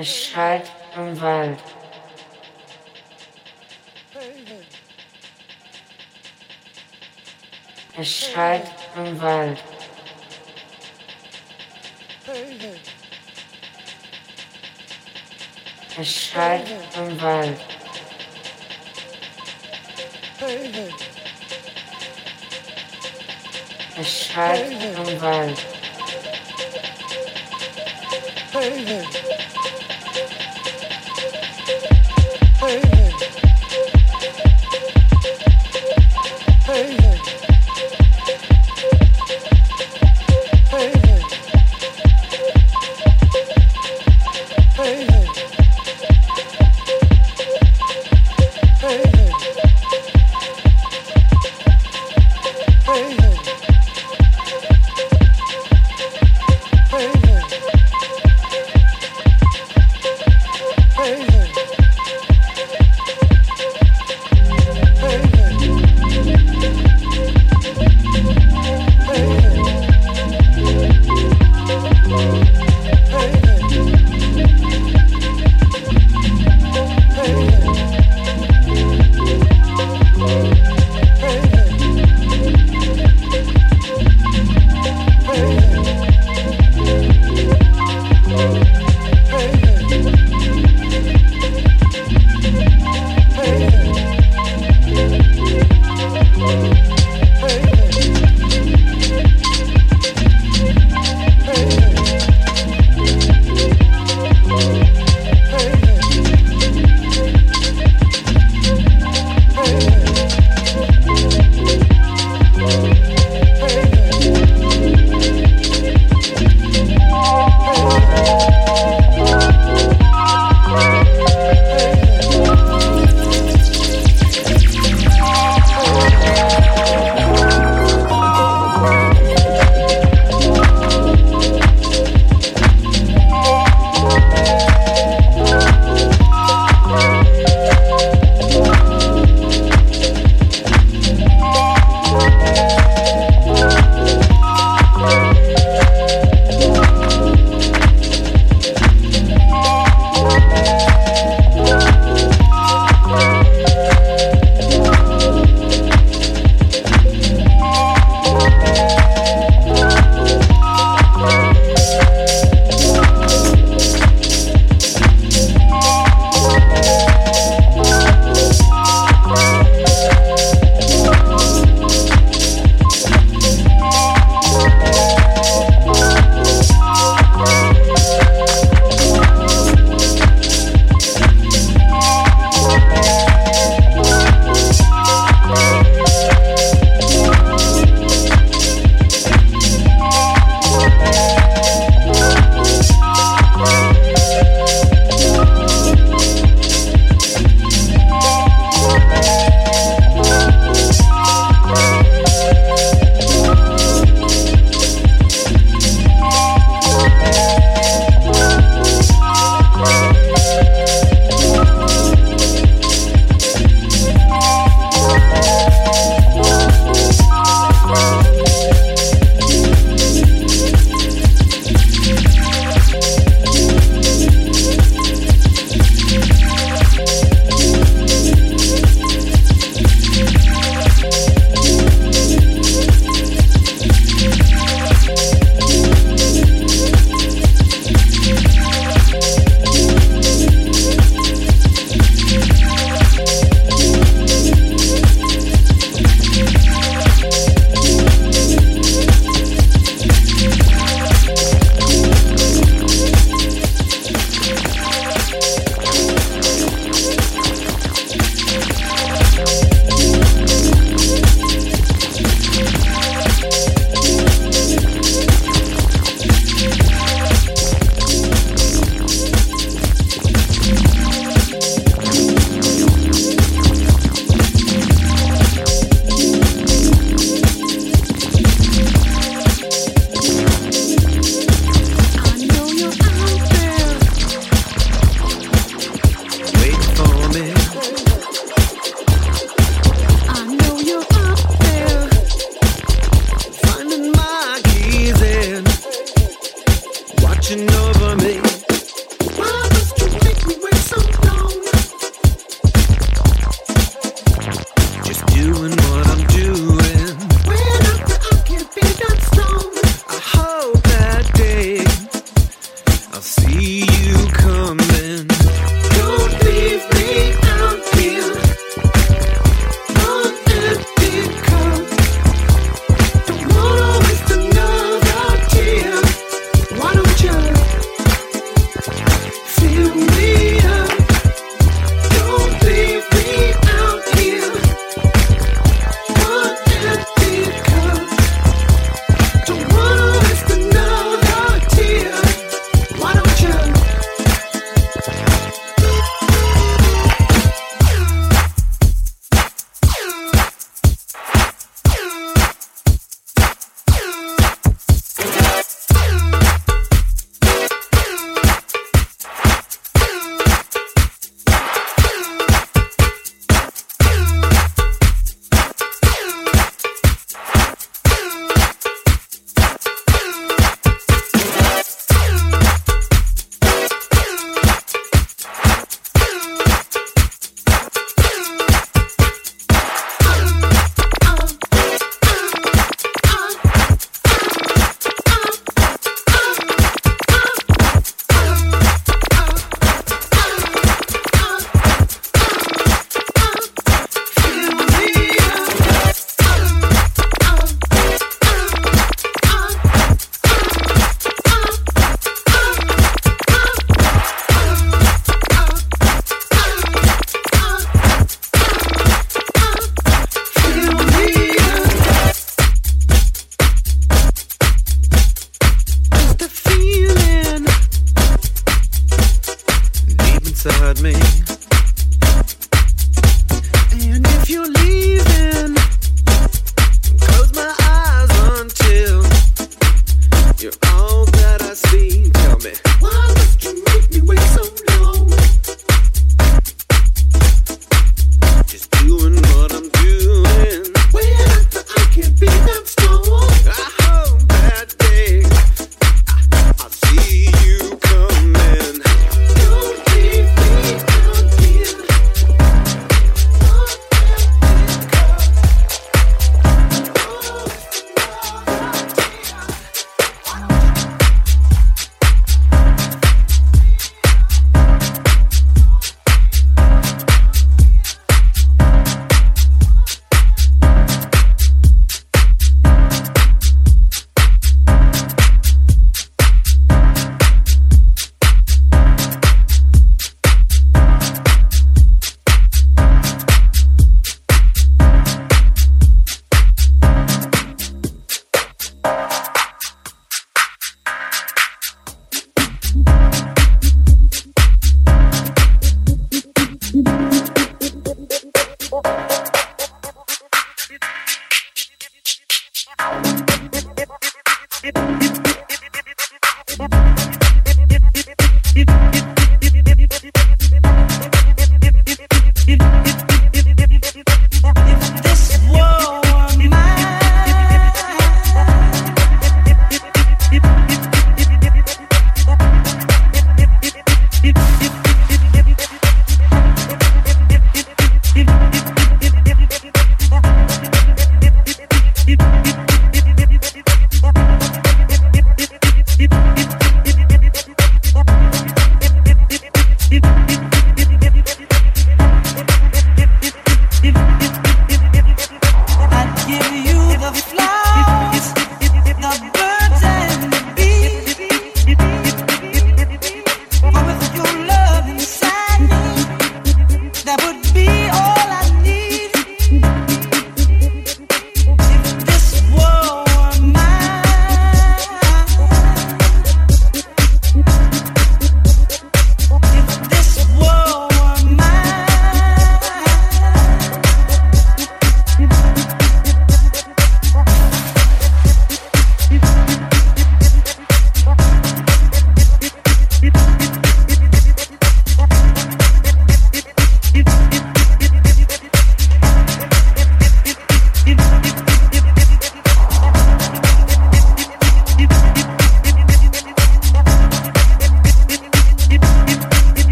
Es schreit im Wald. Es schreit im Wald. Es schreit im Wald. Es schreit im Wald. hey, hey.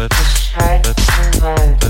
Hi. Hi.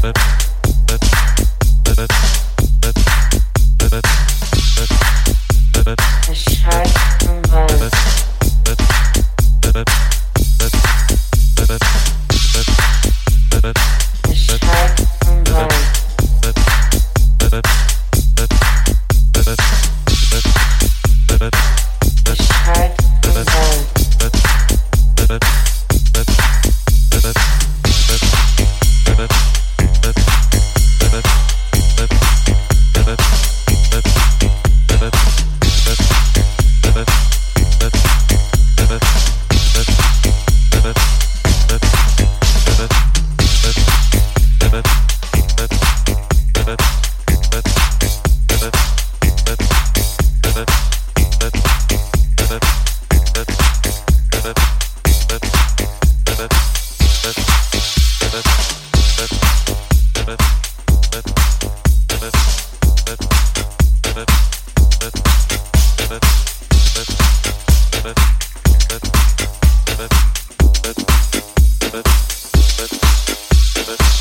minutes.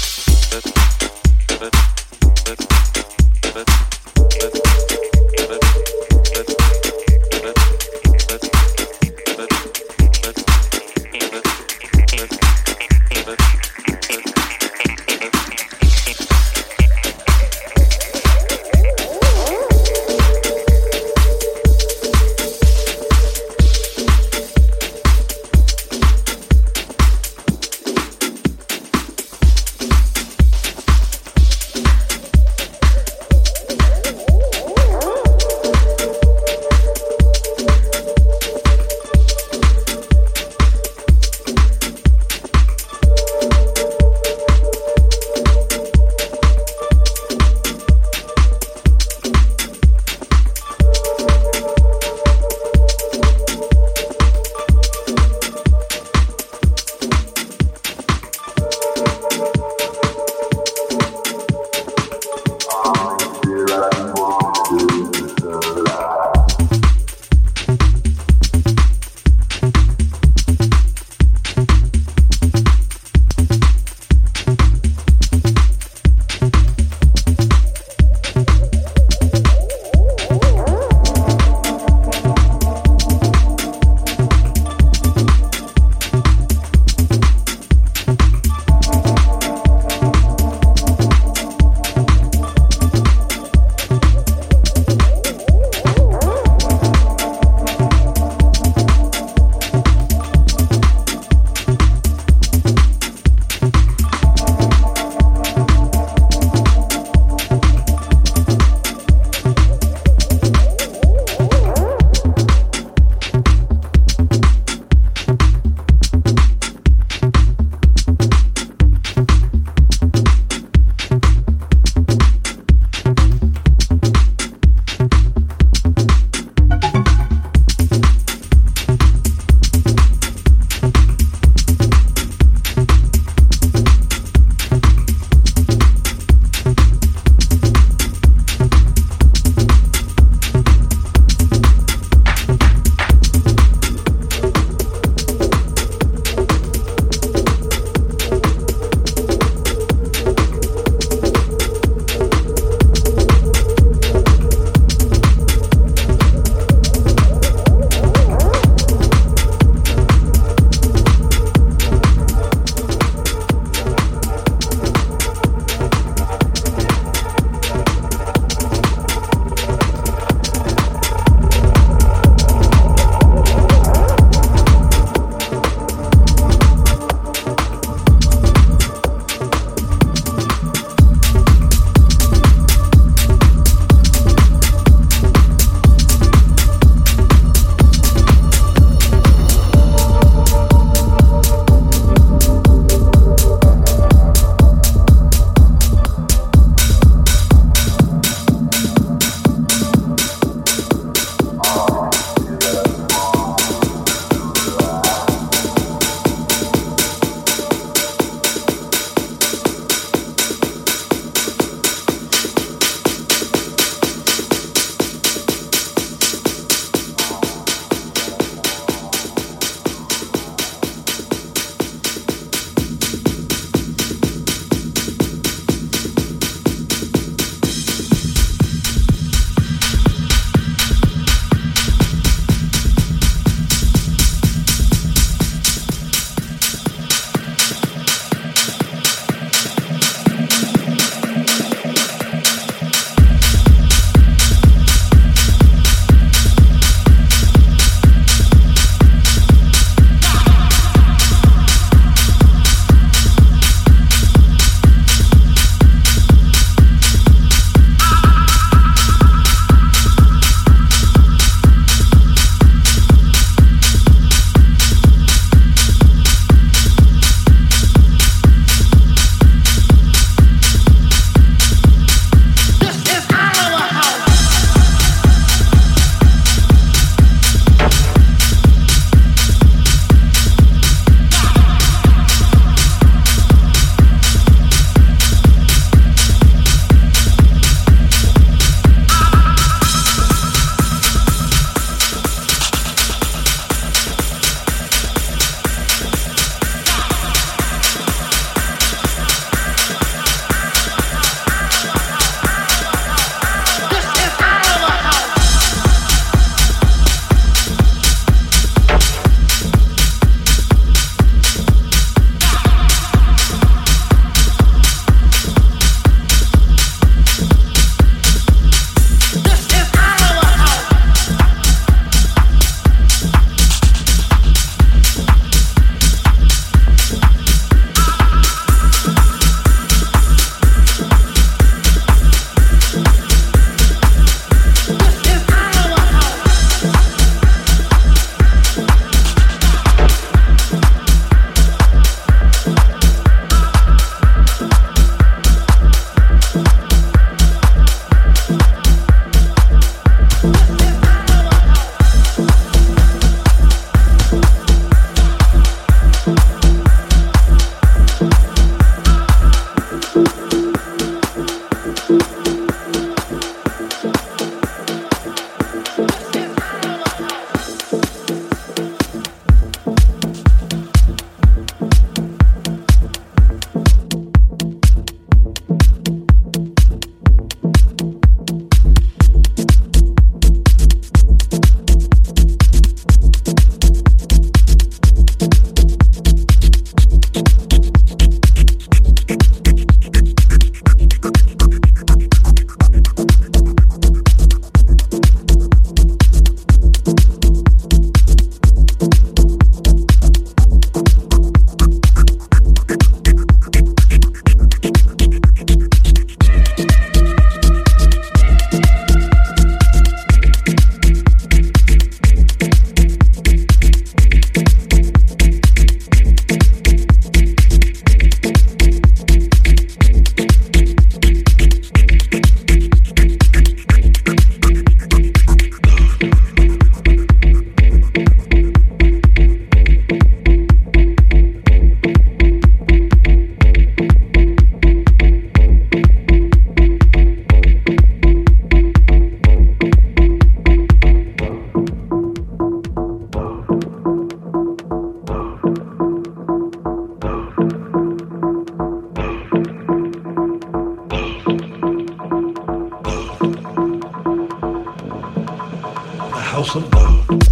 house of God.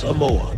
Samoa.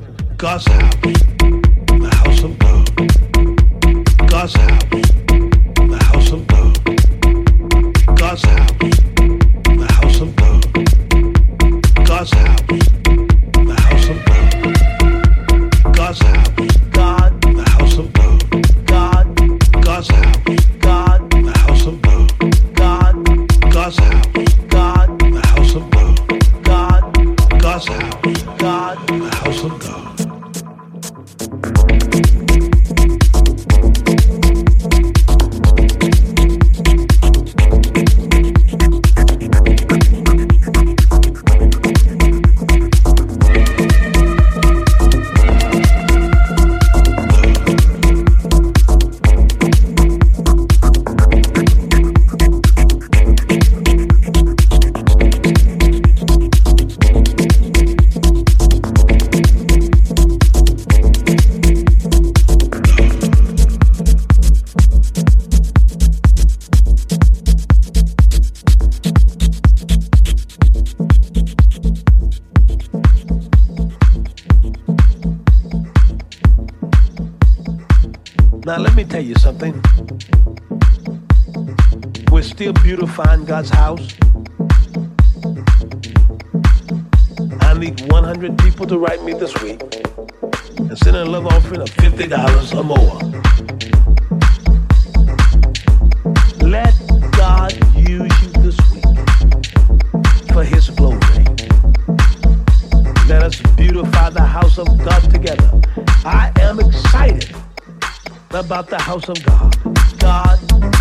God's house. I need 100 people to write me this week and send a love offering of $50 or more. About the house of God.